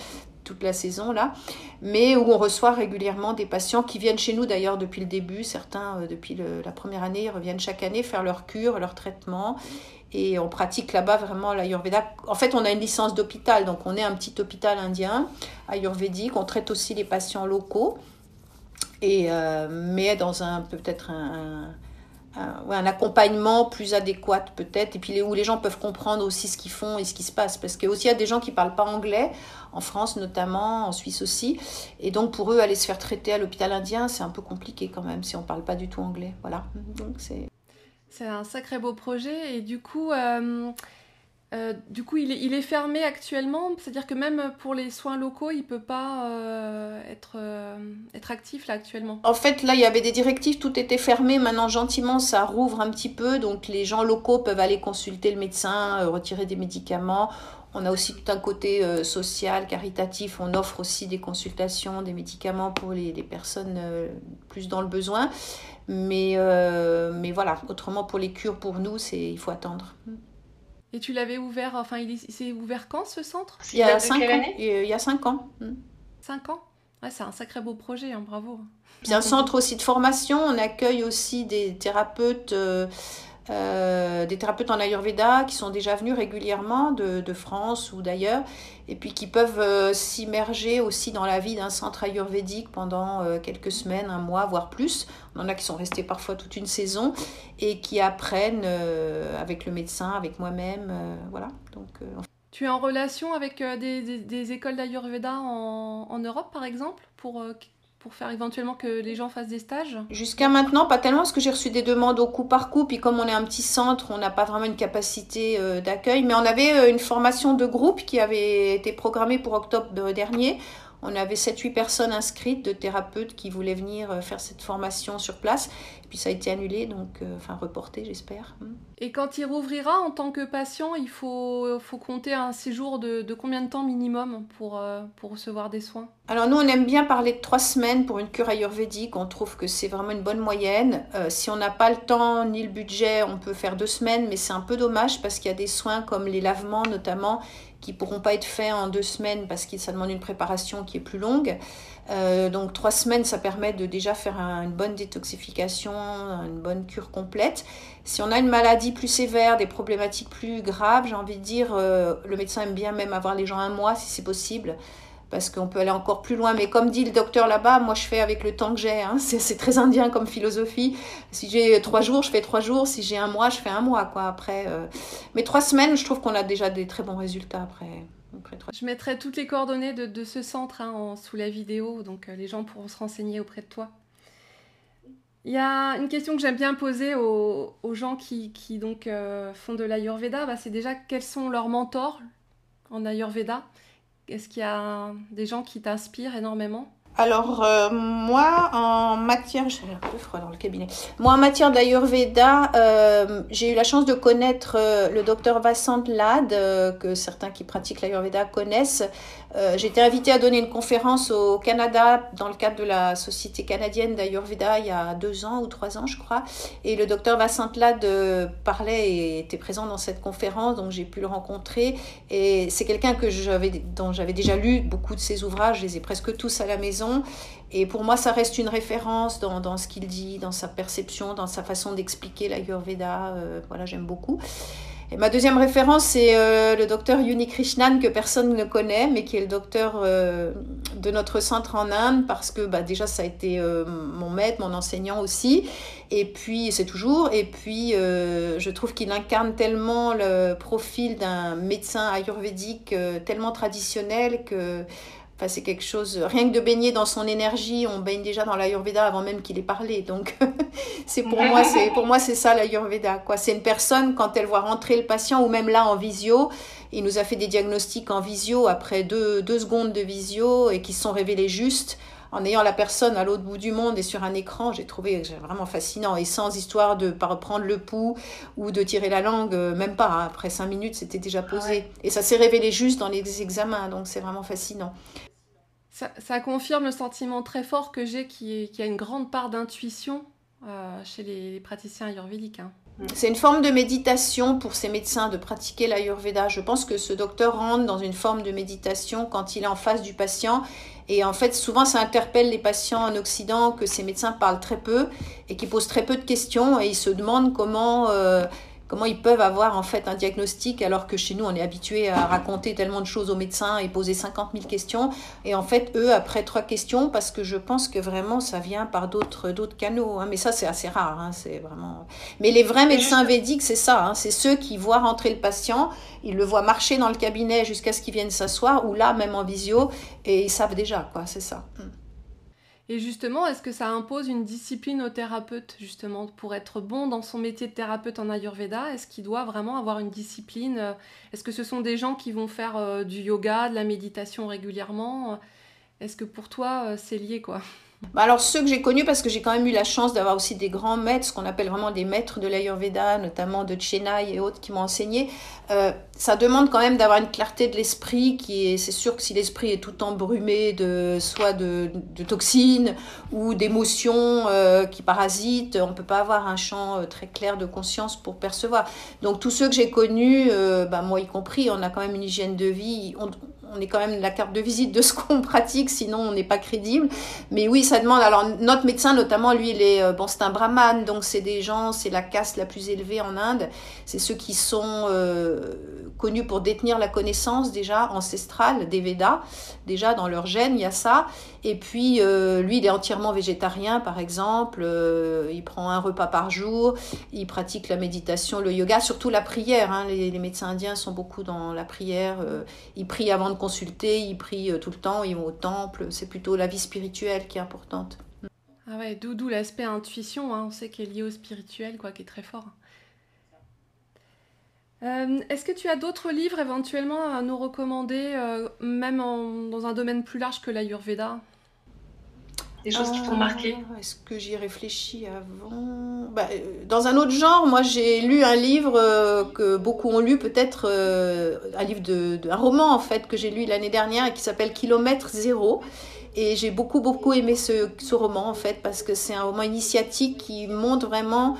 toute la saison là, mais où on reçoit régulièrement des patients qui viennent chez nous d'ailleurs depuis le début, certains euh, depuis la première année, reviennent chaque année faire leur cure, leur traitement, et on pratique là-bas vraiment l'ayurveda. En fait, on a une licence d'hôpital, donc on est un petit hôpital indien ayurvédique, on traite aussi les patients locaux, et, mais dans un peut-être un, accompagnement plus adéquat peut-être, et puis où les gens peuvent comprendre aussi ce qu'ils font et ce qui se passe. Parce qu'il y a des gens qui ne parlent pas anglais, en France notamment, en Suisse aussi, et donc pour eux, aller se faire traiter à l'hôpital indien, c'est un peu compliqué quand même, si on ne parle pas du tout anglais. Voilà. Donc c'est... C'est un sacré beau projet, et du coup... Euh, euh, du coup, il est, fermé actuellement, c'est-à-dire que même pour les soins locaux, il ne peut pas euh, être, euh, être actif là actuellement. En fait, là, il y avait des directives, tout était fermé. Maintenant, gentiment, ça rouvre un petit peu. Donc, les gens locaux peuvent aller consulter le médecin, retirer des médicaments. On a aussi tout un côté social, caritatif. On offre aussi des consultations, des médicaments pour les, les personnes plus dans le besoin. Mais, mais voilà, autrement, pour les cures, pour nous, il faut attendre. Et tu l'avais ouvert, enfin, il s'est ouvert quand ce centre? Il y a 5 ans. Il y a 5 ans. 5 ans? Ouais, C'est un sacré beau projet, hein, bravo. C'est un centre aussi de formation. On accueille aussi des thérapeutes. Euh, euh, des thérapeutes en Ayurveda qui sont déjà venus régulièrement de, France ou d'ailleurs, et puis qui peuvent euh, s'immerger aussi dans la vie d'un centre ayurvédique pendant euh, quelques semaines, un mois, voire plus. On en a qui sont restés parfois toute une saison et qui apprennent avec le médecin, avec moi-même. voilà. Donc, tu es en relation avec des, des, écoles d'Ayurveda en, en, Europe, par exemple, pour pour faire éventuellement que les gens fassent des stages Jusqu'à maintenant, pas tellement, parce que j'ai reçu des demandes au coup par coup. Puis comme on est un petit centre, on n'a pas vraiment une capacité euh, d'accueil. Mais on avait euh, une formation de groupe qui avait été programmée pour octobre dernier, On avait 7-8 personnes inscrites de thérapeutes qui voulaient venir euh, faire cette formation sur place. Puis ça a été annulé, donc euh, enfin reporté, j'espère. Hmm. Et quand il rouvrira en tant que patient, il faut, faut compter un séjour de, de combien de temps minimum pour, euh, pour recevoir des soins? Alors nous, on aime bien parler de 3 semaines pour une cure ayurvédique. On trouve que c'est vraiment une bonne moyenne. si on n'a pas le temps ni le budget, on peut faire 2 semaines, mais c'est un peu dommage parce qu'il y a des soins comme les lavements notamment qui pourront pas être faits en deux semaines parce que ça demande une préparation qui est plus longue. Euh, donc trois semaines, ça permet de déjà faire une bonne détoxification, une bonne cure complète. Si on a une maladie plus sévère, des problématiques plus graves, j'ai envie de dire, euh, le médecin aime bien même avoir les gens un mois si c'est possible parce qu'on peut aller encore plus loin. Mais comme dit le docteur là-bas, moi je fais avec le temps que j'ai. Hein. (laughs) C'est très indien comme philosophie. Si j'ai trois jours, je fais trois jours. Si j'ai un mois, je fais un mois. Après, euh. Mais trois semaines, je trouve qu'on a déjà des très bons résultats après. Je mettrai toutes les coordonnées de, ce centre hein, sous la vidéo, donc euh, les gens pourront se renseigner auprès de toi. Il y a une question que j'aime bien poser aux, gens qui, donc euh, font de l'Ayurveda, bah, c'est déjà quels sont leurs mentors en Ayurveda? Est-ce qu'il y a des gens qui t'inspirent énormément? Alors euh, moi en matière, j'ai un peu froid dans le cabinet. Moi en matière d'Ayurveda, euh, j'ai eu la chance de connaître euh, le docteur Vassant Lad que certains qui pratiquent l'Ayurveda connaissent. J'ai été invitée à donner une conférence au Canada dans le cadre de la Société canadienne d'Ayurveda il y a deux ans ou trois ans je crois. Et le docteur Vassant Lad parlait et était présent dans cette conférence, donc j'ai pu le rencontrer. Et c'est quelqu'un que dont j'avais déjà lu beaucoup de ses ouvrages, je les ai presque tous à la maison et pour moi, ça reste une référence dans, dans ce qu'il dit, dans sa perception, dans sa façon d'expliquer l'Ayurveda. Euh, voilà, j'aime beaucoup. Ma deuxième référence, c'est euh, le docteur Yuni Krishnan, que personne ne connaît, mais qui est le docteur euh, de notre centre en Inde, parce que bah, déjà, ça a été mon maître, mon enseignant aussi. Et puis, c'est toujours. Et puis, je trouve qu'il incarne tellement le profil d'un médecin ayurvédique tellement traditionnel que c'est quelque chose, rien que de baigner dans son énergie, on baigne déjà dans l'Ayurveda avant même qu'il ait parlé. Donc, (laughs) c'est pour moi, c'est pour moi c'est ça l'Ayurveda. Quoi, c'est une personne quand elle voit rentrer le patient ou même là en visio, il nous a fait des diagnostics en visio après deux, deux secondes de visio et qui se sont révélés justes en ayant la personne à l'autre bout du monde et sur un écran, j'ai trouvé vraiment fascinant. Et sans histoire de pas reprendre le pouls ou de tirer la langue, euh, même pas. Hein. Après cinq minutes, c'était déjà posé. Et ça s'est révélé juste dans les examens, donc c'est vraiment fascinant. Ça, confirme le sentiment très fort que j'ai qu'il y a une grande part d'intuition euh, chez les, praticiens ayurvédiques. Hein. C'est une forme de méditation pour ces médecins de pratiquer l'ayurveda. Je pense que ce docteur rentre dans une forme de méditation quand il est en face du patient. Et en fait, souvent, ça interpelle les patients en Occident que ces médecins parlent très peu et qui posent très peu de questions et ils se demandent comment... Euh, comment ils peuvent avoir en fait un diagnostic alors que chez nous on est habitué à raconter tellement de choses aux médecins et poser 50 000 questions et en fait eux après trois questions parce que je pense que vraiment ça vient par d'autres d'autres canaux hein. mais ça c'est assez rare hein. c'est vraiment mais les vrais médecins védiques c'est ça hein. c'est ceux qui voient rentrer le patient ils le voient marcher dans le cabinet jusqu'à ce qu'il vienne s'asseoir ou là même en visio et ils savent déjà quoi c'est ça hmm. Et justement, est-ce que ça impose une discipline au thérapeute, justement, pour être bon dans son métier de thérapeute en Ayurveda? Est-ce qu'il doit vraiment avoir une discipline Est-ce que ce sont des gens qui vont faire euh, du yoga, de la méditation régulièrement? Est-ce que pour toi, euh, c'est lié, quoi? Alors ceux que j'ai connus, parce que j'ai quand même eu la chance d'avoir aussi des grands maîtres, ce qu'on appelle vraiment des maîtres de l'Ayurveda, notamment de Chennai et autres qui m'ont enseigné, euh, ça demande quand même d'avoir une clarté de l'esprit qui est, c'est sûr que si l'esprit est tout embrumé de soit de, toxines ou d'émotions euh, qui parasitent, on peut pas avoir un champ euh, très clair de conscience pour percevoir. Donc tous ceux que j'ai connus, bah, moi y compris, on a quand même une hygiène de vie, on, on est quand même la carte de visite de ce qu'on (laughs) pratique, sinon on n'est pas crédible. Mais oui, ça demande. Alors notre médecin, notamment, lui, il est euh, bon, c'est un brahman, donc c'est des gens, c'est la caste la plus élevée en Inde. C'est ceux qui sont euh, connus pour détenir la connaissance déjà ancestrale des Védas. Déjà dans leur gène, il y a ça. Et puis euh, lui, il est entièrement végétarien, par exemple. il prend un repas par jour. Il pratique la méditation, le yoga, surtout la prière. Hein. Les, les, médecins indiens sont beaucoup dans la prière. ils prient avant de ils prient euh, tout le temps, ils vont au temple. C'est plutôt la vie spirituelle qui est importante. Ah ouais, d'où l'aspect intuition, hein. on sait qu'elle est lié au spirituel, quoi, qui est très fort. Est-ce que tu as d'autres livres éventuellement à nous recommander, même dans un domaine plus large que l'Ayurveda? Des choses qui t'ont marqué ah, Est-ce que j'y réfléchis avant? Bah, euh, Dans un autre genre, moi j'ai lu un livre euh, que beaucoup ont lu, peut-être euh, un livre de, un roman en fait que j'ai lu l'année dernière et qui s'appelle Kilomètre zéro. Et j'ai beaucoup beaucoup aimé ce, ce, roman en fait parce que c'est un roman initiatique qui montre vraiment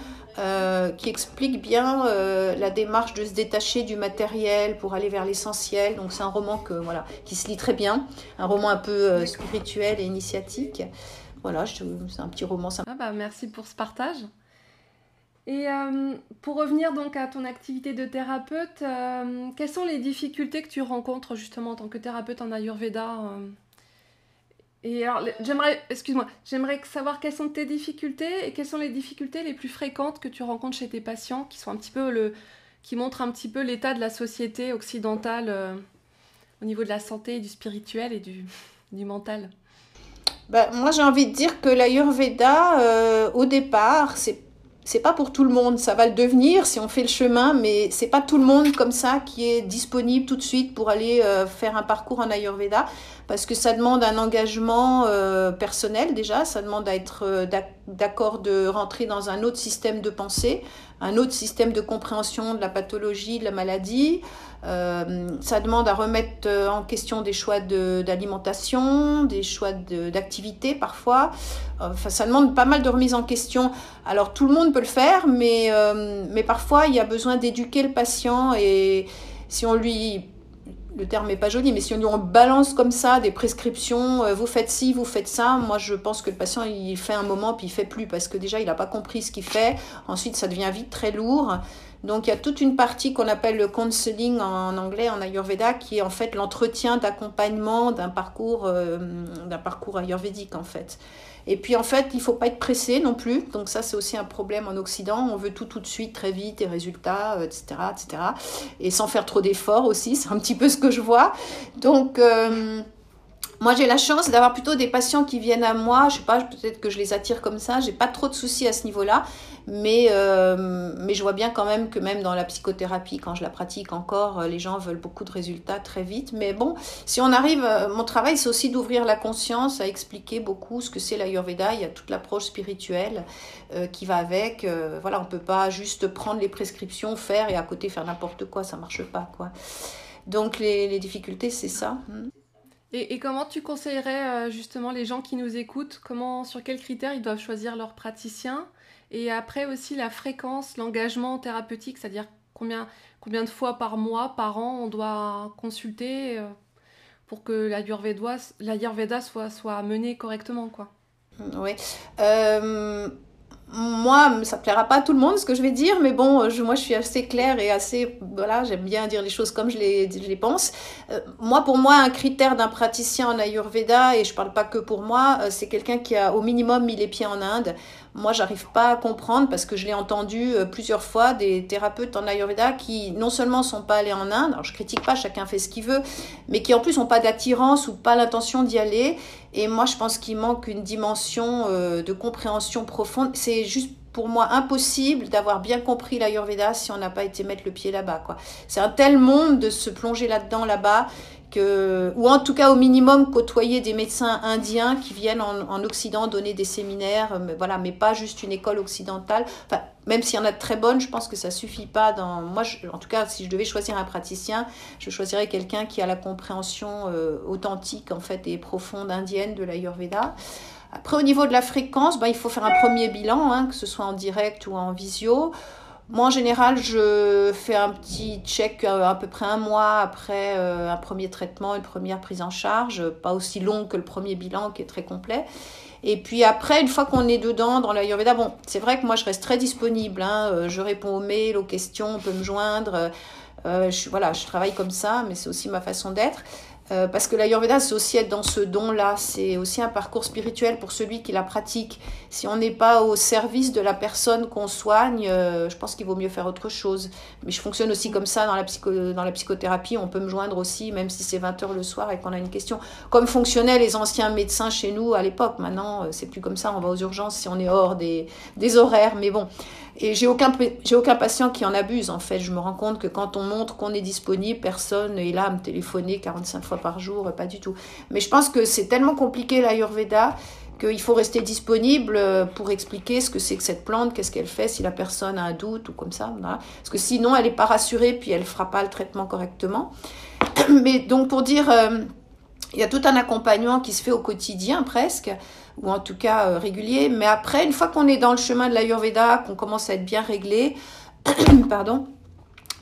qui explique bien la démarche de se détacher du matériel pour aller vers l'essentiel. Donc c'est un roman que voilà qui se lit très bien, un roman un peu spirituel et initiatique. Voilà, c'est un petit roman. Ah bah, merci pour ce partage. Et euh, pour revenir donc à ton activité de thérapeute, euh, quelles sont les difficultés que tu rencontres justement en tant que thérapeute en Ayurveda euh? Et alors, j'aimerais, excuse-moi, j'aimerais savoir quelles sont tes difficultés et quelles sont les difficultés les plus fréquentes que tu rencontres chez tes patients, qui sont un petit peu le, qui montrent un petit peu l'état de la société occidentale au niveau de la santé, du spirituel et du, (laughs) du mental? Bah, moi, j'ai envie de dire que l'Ayurveda, euh, au départ, c'est c'est pas pour tout le monde, ça va le devenir si on fait le chemin, mais c'est pas tout le monde comme ça qui est disponible tout de suite pour aller euh, faire un parcours en Ayurveda, parce que ça demande un engagement euh, personnel déjà, ça demande à être d'accord de rentrer dans un autre système de pensée, un autre système de compréhension de la pathologie, de la maladie. Euh, ça demande à remettre euh, en question des choix d'alimentation, des choix d'activité parfois. Enfin, ça demande pas mal de remise en question. Alors tout le monde peut le faire, mais, euh, mais parfois il y a besoin d'éduquer le patient et si on lui le terme n'est pas joli, mais si on balance comme ça des prescriptions, vous faites ci, vous faites ça, moi je pense que le patient il fait un moment puis il fait plus parce que déjà il n'a pas compris ce qu'il fait. Ensuite ça devient vite très lourd. Donc il y a toute une partie qu'on appelle le counseling en anglais, en Ayurveda, qui est en fait l'entretien d'accompagnement d'un parcours, euh, d'un parcours ayurvédique en fait. Et puis en fait, il faut pas être pressé non plus. Donc ça, c'est aussi un problème en Occident. On veut tout tout de suite, très vite, et résultats, etc., euh, etc. Et sans faire trop d'efforts aussi. (laughs) C'est un petit peu ce que je vois. Donc euh, moi, j'ai la chance d'avoir plutôt des patients qui viennent à moi. Je sais pas, peut-être que je les attire comme ça. J'ai pas trop de soucis à ce niveau-là. Mais, euh, mais je vois bien quand même que même dans la psychothérapie, quand je la pratique encore, euh, les gens veulent beaucoup de résultats très vite. Mais bon, si on arrive, euh, mon travail, c'est aussi d'ouvrir la conscience, à expliquer beaucoup ce que c'est l'Ayurveda. Il y a toute l'approche spirituelle qui va avec. voilà, on peut pas juste prendre les prescriptions, faire et à côté faire n'importe quoi. Ça marche pas, quoi. Donc les, les difficultés, c'est ça. Et, comment tu conseillerais euh, justement les gens qui nous écoutent, comment, sur quels critères ils doivent choisir leur praticien Et après aussi la fréquence, l'engagement thérapeutique, c'est-à-dire combien, combien de fois par mois, par an on doit consulter euh, pour que l'Ayurveda soit, soit menée correctement quoi. Oui. Euh, moi, ça plaira pas à tout le monde ce que je vais dire, mais bon, moi je suis assez claire et assez, voilà, j'aime bien dire les choses comme je les, je les pense. Euh, moi, pour moi, un critère d'un praticien en Ayurveda, et je parle pas que pour moi, euh, c'est quelqu'un qui a au minimum mis les pieds en Inde. Moi, j'arrive pas à comprendre parce que je l'ai entendu euh, plusieurs fois des thérapeutes en Ayurveda qui non seulement sont pas allés en Inde, alors je critique pas, chacun fait ce qu'il veut, mais qui en plus ont pas d'attirance ou pas l'intention d'y aller. Et moi, je pense qu'il manque une dimension euh, de compréhension profonde. C'est juste pour moi impossible d'avoir bien compris l'Ayurveda si on n'a pas été mettre le pied là-bas. C'est un tel monde de se plonger là-dedans, là-bas, ou en tout cas au minimum côtoyer des médecins indiens qui viennent en, Occident donner des séminaires, mais voilà, mais pas juste une école occidentale. Enfin, même s'il y en a de très bonnes, je pense que ça suffit pas. Dans moi, en tout cas, si je devais choisir un praticien, je choisirais quelqu'un qui a la compréhension euh, authentique en fait et profonde indienne de l'Ayurveda. Après, au niveau de la fréquence, ben, il faut faire un premier bilan, hein, que ce soit en direct ou en visio. Moi, en général, je fais un petit check euh, à peu près un mois après euh, un premier traitement, une première prise en charge, pas aussi long que le premier bilan qui est très complet. Et puis après, une fois qu'on est dedans dans l'Ayurveda, bon, c'est vrai que moi, je reste très disponible. Hein, euh, je réponds aux mails, aux questions, on peut me joindre. voilà, je travaille comme ça, mais c'est aussi ma façon d'être. Euh, parce que l'Ayurveda, c'est aussi être dans ce don-là. C'est aussi un parcours spirituel pour celui qui la pratique. Si on n'est pas au service de la personne qu'on soigne, euh, je pense qu'il vaut mieux faire autre chose. Mais je fonctionne aussi comme ça dans la, dans la psychothérapie. On peut me joindre aussi, même si c'est 20 heures le soir et qu'on a une question. Comme fonctionnaient les anciens médecins chez nous à l'époque. Maintenant, euh, c'est plus comme ça. On va aux urgences si on est hors des, des horaires. Mais bon, Et j'ai aucun, j'ai aucun patient qui en abuse, en fait. Je me rends compte que quand on montre qu'on est disponible, personne est là à me téléphoner 45 fois par jour, pas du tout. Mais je pense que c'est tellement compliqué l'Ayurveda qu'il faut rester disponible pour expliquer ce que c'est que cette plante, qu'est-ce qu'elle fait, si la personne a un doute ou comme ça. Parce que sinon, elle n'est pas rassurée, puis elle ne fera pas le traitement correctement. (coughs) Mais donc, pour dire, euh, il y a tout un accompagnement qui se fait au quotidien presque ou en tout cas euh, régulier. Mais après, une fois qu'on est dans le chemin de l'Ayurveda, qu'on commence à être bien réglé, (clears throat) pardon,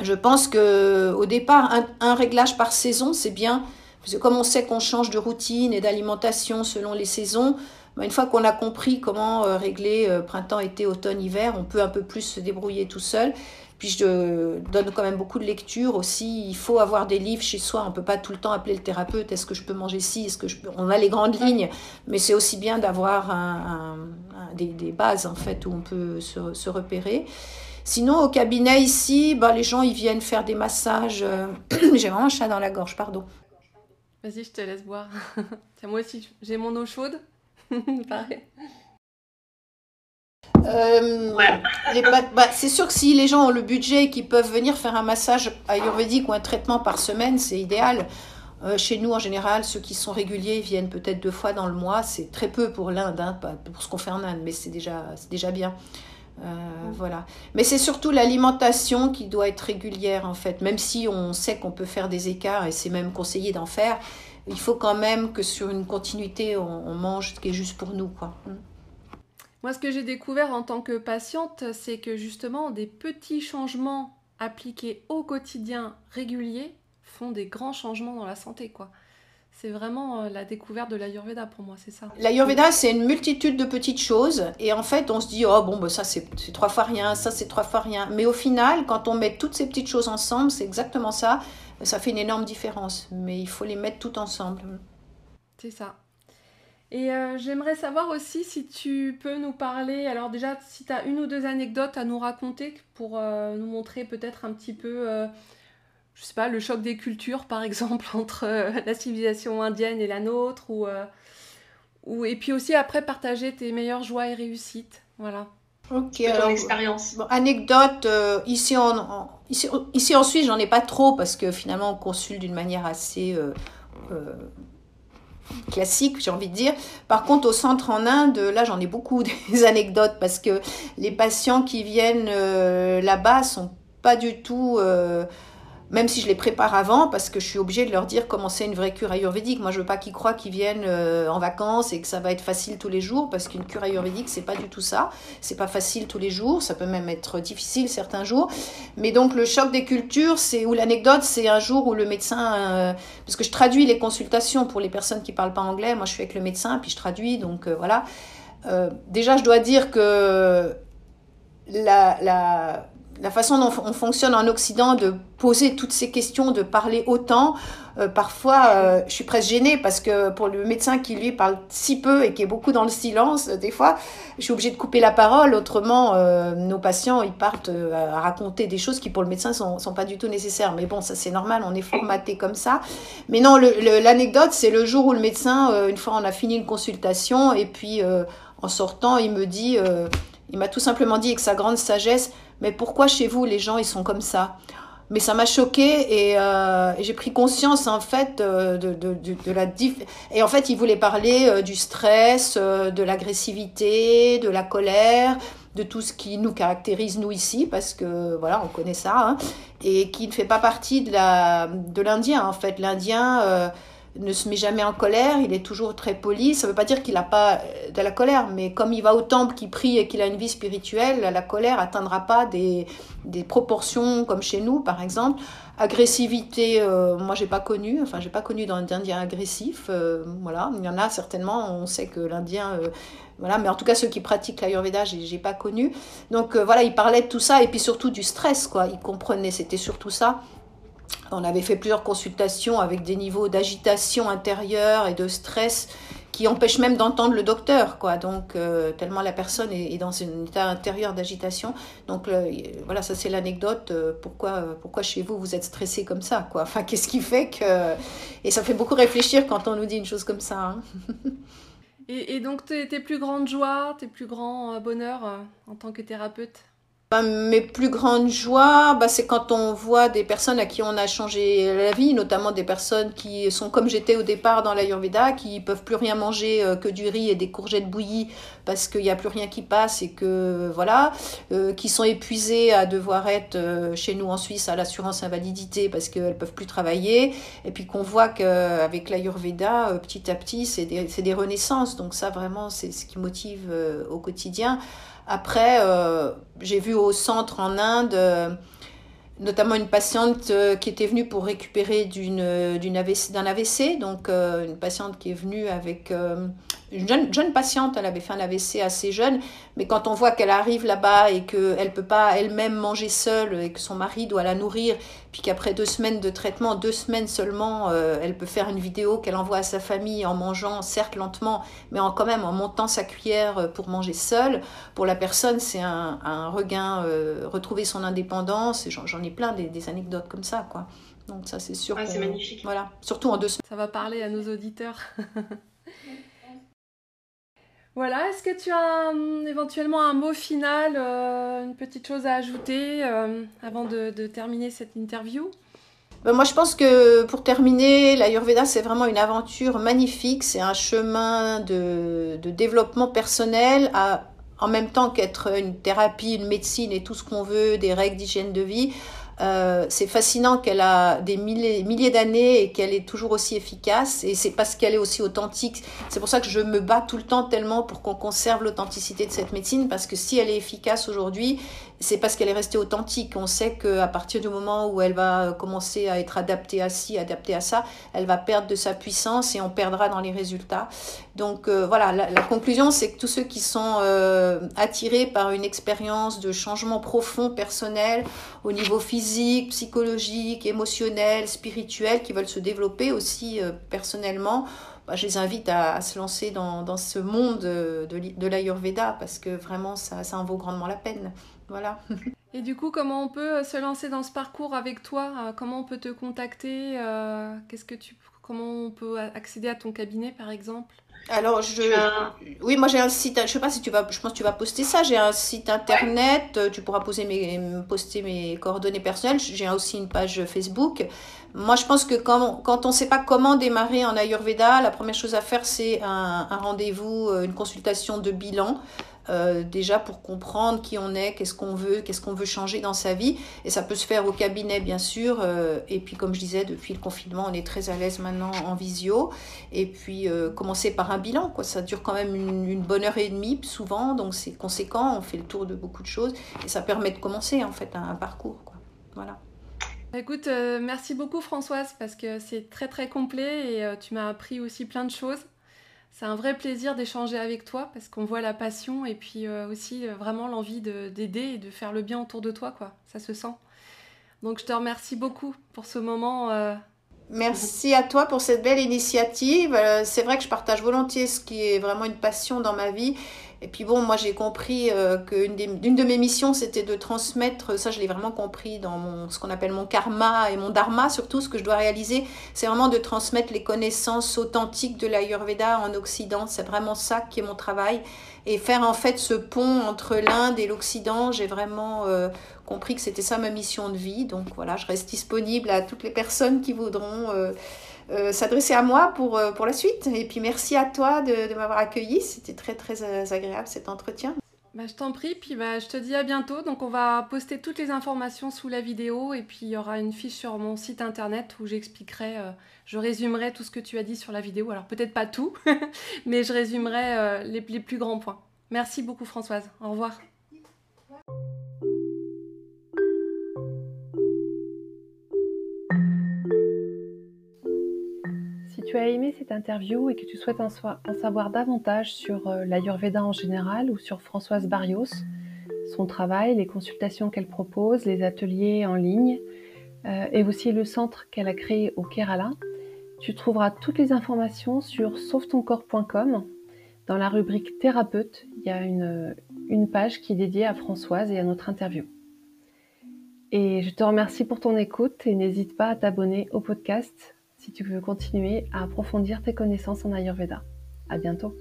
je pense que au départ, un, réglage par saison, c'est bien. Parce que comme on sait qu'on change de routine et d'alimentation selon les saisons, bah, une fois qu'on a compris comment euh, régler euh, printemps, été, automne, hiver, on peut un peu plus se débrouiller tout seul. Puis je donne quand même beaucoup de lectures aussi. Il faut avoir des livres chez soi. On ne peut pas tout le temps appeler le thérapeute. Est-ce que je peux manger ci? Est-ce que je peux... On a les grandes lignes, mais c'est aussi bien d'avoir des, bases en fait où on peut se, repérer. Sinon, au cabinet ici, bah, les gens ils viennent faire des massages. Euh, (clears throat) j'ai vraiment un chat dans la gorge, pardon. Vas-y, je te laisse boire. (laughs) moi aussi, j'ai mon eau chaude. (laughs) Pareil. Euh, bah, c'est sûr que si les gens ont le budget et qu'ils peuvent venir faire un massage ayurvédique ou un traitement par semaine, c'est idéal. Euh, chez nous, en général, ceux qui sont réguliers viennent peut-être deux fois dans le mois. C'est très peu pour l'Inde, hein, pour ce qu'on fait en Inde, mais c'est déjà, déjà bien. Euh, voilà. Mais c'est surtout l'alimentation qui doit être régulière, en fait. Même si on sait qu'on peut faire des écarts, et c'est même conseillé d'en faire, il faut quand même que sur une continuité, on, on mange ce qui est juste pour nous, quoi. Mm. Moi, ce que j'ai découvert en tant que patiente, c'est que justement, des petits changements appliqués au quotidien régulier font des grands changements dans la santé, quoi. C'est vraiment euh, la découverte de l'Ayurveda pour moi, c'est ça. L'Ayurveda, c'est une multitude de petites choses. Et en fait, on se dit, oh bon, bah, ça c'est trois fois rien, ça c'est trois fois rien. Mais au final, quand on met toutes ces petites choses ensemble, c'est exactement ça. Ça fait une énorme différence. Mais il faut les mettre toutes ensemble. C'est ça. Et euh, j'aimerais savoir aussi si tu peux nous parler, alors déjà si tu as une ou deux anecdotes à nous raconter pour euh, nous montrer peut-être un petit peu, euh, je sais pas, le choc des cultures par exemple (laughs) entre la civilisation indienne et la nôtre, ou, ou, et puis aussi après partager tes meilleures joies et réussites. Voilà. Ok, alors, expérience. anecdote, ici, en, ici, ici en Suisse, j'en ai pas trop parce que finalement on consulte d'une manière assez classique, j'ai envie de dire. Par contre, au centre en Inde, là, j'en ai beaucoup (laughs) des anecdotes parce que les patients qui viennent euh, là-bas sont pas du tout euh, même si je les prépare avant, parce que je suis obligée de leur dire comment c'est une vraie cure ayurvédique. Moi, je veux pas qu'ils croient qu'ils viennent euh, en vacances et que ça va être facile tous les jours, parce qu'une cure ayurvédique, c'est pas du tout ça. C'est pas facile tous les jours, ça peut même être difficile certains jours. Mais donc, le choc des cultures, c'est ou l'anecdote, c'est un jour où le médecin, euh, parce que je traduis les consultations pour les personnes qui parlent pas anglais. Moi, je suis avec le médecin, puis je traduis, donc euh, voilà. déjà, je dois dire que la, la la façon dont on fonctionne en Occident de poser toutes ces questions, de parler autant, euh, parfois euh, je suis presque gênée parce que pour le médecin qui lui parle si peu et qui est beaucoup dans le silence, des fois je suis obligée de couper la parole, autrement euh, nos patients ils partent à raconter des choses qui pour le médecin sont, sont pas du tout nécessaires. Mais bon, ça c'est normal, on est formaté comme ça. Mais non, l'anecdote c'est le jour où le médecin, une fois on a fini une consultation et puis en sortant il me dit, il m'a tout simplement dit avec sa grande sagesse, mais pourquoi chez vous les gens ils sont comme ça? Mais ça m'a choqué euh, et, j'ai pris conscience en fait euh, de, de, de, la diff et en fait il voulait parler euh, du stress, de l'agressivité, de la colère, de tout ce qui nous caractérise nous ici parce que voilà on connaît ça hein, et qui ne fait pas partie de la de l'Indien en fait. l'Indien ne se met jamais en colère, il est toujours très poli. Ça ne veut pas dire qu'il n'a pas euh, de la colère, mais comme il va au temple, qu'il prie et qu'il a une vie spirituelle, la colère atteindra pas des, des proportions comme chez nous, par exemple. Agressivité, euh, moi j'ai pas connu, enfin j'ai pas connu d'Indien agressif. Euh, voilà, il y en a certainement. On sait que l'Indien, voilà, mais en tout cas ceux qui pratiquent l'Ayurveda, j'ai, j'ai pas connu. Donc voilà, il parlait de tout ça et puis surtout du stress, quoi. Il comprenait, c'était surtout ça. On avait fait plusieurs consultations avec des niveaux d'agitation intérieure et de stress qui empêchent même d'entendre le docteur, quoi. Donc, euh, tellement la personne est, dans un état intérieur d'agitation. Donc, euh, voilà, ça c'est l'anecdote. Euh, pourquoi, pourquoi chez vous vous êtes stressé comme ça, quoi Enfin, qu'est-ce qui fait que. Et ça fait beaucoup réfléchir quand on nous dit une chose comme ça. Hein. (laughs) et, donc, tes, plus grandes joies, tes plus grands bonheurs en tant que thérapeute? Bah, mes plus grandes joies, bah, c'est quand on voit des personnes à qui on a changé la vie, notamment des personnes qui sont comme j'étais au départ dans l'Ayurveda, qui peuvent plus rien manger euh, que du riz et des courgettes bouillies parce qu'il n'y a plus rien qui passe et que voilà, euh, qui sont épuisées à devoir être euh, chez nous en Suisse à l'assurance invalidité parce qu'elles peuvent plus travailler, et puis qu'on voit qu'avec l'Ayurveda, petit à petit, c'est des, des, renaissances. Donc ça vraiment, c'est ce qui motive au quotidien. Après, euh, j'ai vu au centre en Inde, euh, notamment une patiente euh, qui était venue pour récupérer d'un AVC, AVC, donc une patiente qui est venue avec une jeune, jeune patiente, elle avait fait un AVC assez jeune, mais quand on voit qu'elle arrive là-bas et qu'elle ne peut pas elle-même manger seule et que son mari doit la nourrir, puis qu'après deux semaines de traitement, deux semaines seulement, euh, elle peut faire une vidéo qu'elle envoie à sa famille en mangeant, certes lentement, mais en, quand même en montant sa cuillère euh, pour manger seule, pour la personne, c'est un, un, regain, euh, retrouver son indépendance, et j'en ai plein des, des, anecdotes comme ça, quoi. Donc ça, c'est sûr. c'est magnifique. Voilà, surtout en deux semaines. Ça va parler à nos auditeurs. (laughs) Voilà, est-ce que tu as hum, éventuellement un mot final, euh, une petite chose à ajouter euh, avant de, terminer cette interview? Ben, moi, je pense que pour terminer, l'Ayurveda, c'est vraiment une aventure magnifique. C'est un chemin de, développement personnel, en même temps qu'être une thérapie, une médecine et tout ce qu'on veut, des règles d'hygiène de vie. Euh, c'est fascinant qu'elle a des milliers, milliers d'années et qu'elle est toujours aussi efficace. Et c'est parce qu'elle est aussi authentique. C'est pour ça que je me bats tout le temps tellement pour qu'on conserve l'authenticité de cette médecine. Parce que si elle est efficace aujourd'hui, c'est parce qu'elle est restée authentique. On sait qu'à partir du moment où elle va commencer à être adaptée à ci, adaptée à ça, elle va perdre de sa puissance et on perdra dans les résultats. Donc euh, voilà, la, conclusion, c'est que tous ceux qui sont euh, attirés par une expérience de changement profond personnel au niveau physique, psychologique, émotionnel, spirituel, qui veulent se développer aussi euh, personnellement, bah, je les invite à, se lancer dans, dans ce monde de, de l'Ayurveda parce que vraiment, ça, ça en vaut grandement la peine. Voilà. (laughs) Et du coup, comment on peut se lancer dans ce parcours avec toi? Comment on peut te contacter? Qu'est-ce que tu, comment on peut accéder à ton cabinet, par exemple? Alors, je, oui, moi j'ai un site, je sais pas si tu vas, je pense que tu vas poster ça. J'ai un site internet, tu pourras poser mes, poster mes coordonnées personnelles. J'ai aussi une page Facebook. Moi, je pense que quand, quand on ne sait pas comment démarrer en Ayurveda, la première chose à faire, c'est un, un rendez-vous, une consultation de bilan. Euh, déjà pour comprendre qui on est, qu'est-ce qu'on veut, qu'est-ce qu'on veut changer dans sa vie. Et ça peut se faire au cabinet, bien sûr. Euh, et puis, comme je disais, depuis le confinement, on est très à l'aise maintenant en visio. Et puis, euh, commencer par un bilan. Quoi. Ça dure quand même une, bonne heure et demie, souvent. Donc, c'est conséquent. On fait le tour de beaucoup de choses. Et ça permet de commencer, en fait, un, parcours. Quoi. Voilà. Écoute, merci beaucoup Françoise parce que c'est très très complet et tu m'as appris aussi plein de choses c'est un vrai plaisir d'échanger avec toi parce qu'on voit la passion et puis euh, aussi euh, vraiment l'envie d'aider et de faire le bien autour de toi, quoi. Ça se sent. Donc je te remercie beaucoup pour ce moment. Euh, Merci à toi pour cette belle initiative. C'est vrai que je partage volontiers ce qui est vraiment une passion dans ma vie et puis bon, moi j'ai compris euh, qu'une de mes missions, c'était de transmettre, ça je l'ai vraiment compris dans mon, ce qu'on appelle mon karma et mon dharma, surtout ce que je dois réaliser, c'est vraiment de transmettre les connaissances authentiques de l'Ayurveda en Occident. C'est vraiment ça qui est mon travail. Et faire en fait ce pont entre l'Inde et l'Occident, j'ai vraiment euh, compris que c'était ça ma mission de vie. Donc voilà, je reste disponible à toutes les personnes qui voudront... Euh, euh, s'adresser à moi pour, euh, pour la suite. Et puis merci à toi de, de m'avoir accueilli. C'était très très euh, agréable cet entretien. Bah, je t'en prie, puis bah, je te dis à bientôt. Donc on va poster toutes les informations sous la vidéo et puis il y aura une fiche sur mon site internet où j'expliquerai, je résumerai tout ce que tu as dit sur la vidéo. Alors peut-être pas tout, (laughs) mais je résumerai les, les plus grands points. Merci beaucoup Françoise. Au revoir. Tu as aimé cette interview et que tu souhaites en, savoir davantage sur euh, l'Ayurveda en général ou sur Françoise Barrios, son travail, les consultations qu'elle propose, les ateliers en ligne euh, et aussi le centre qu'elle a créé au Kerala, tu trouveras toutes les informations sur sauvetoncorps.com. Dans la rubrique thérapeute, il y a une, une page qui est dédiée à Françoise et à notre interview. Et je te remercie pour ton écoute et n'hésite pas à t'abonner au podcast si tu veux continuer à approfondir tes connaissances en Ayurveda. À bientôt!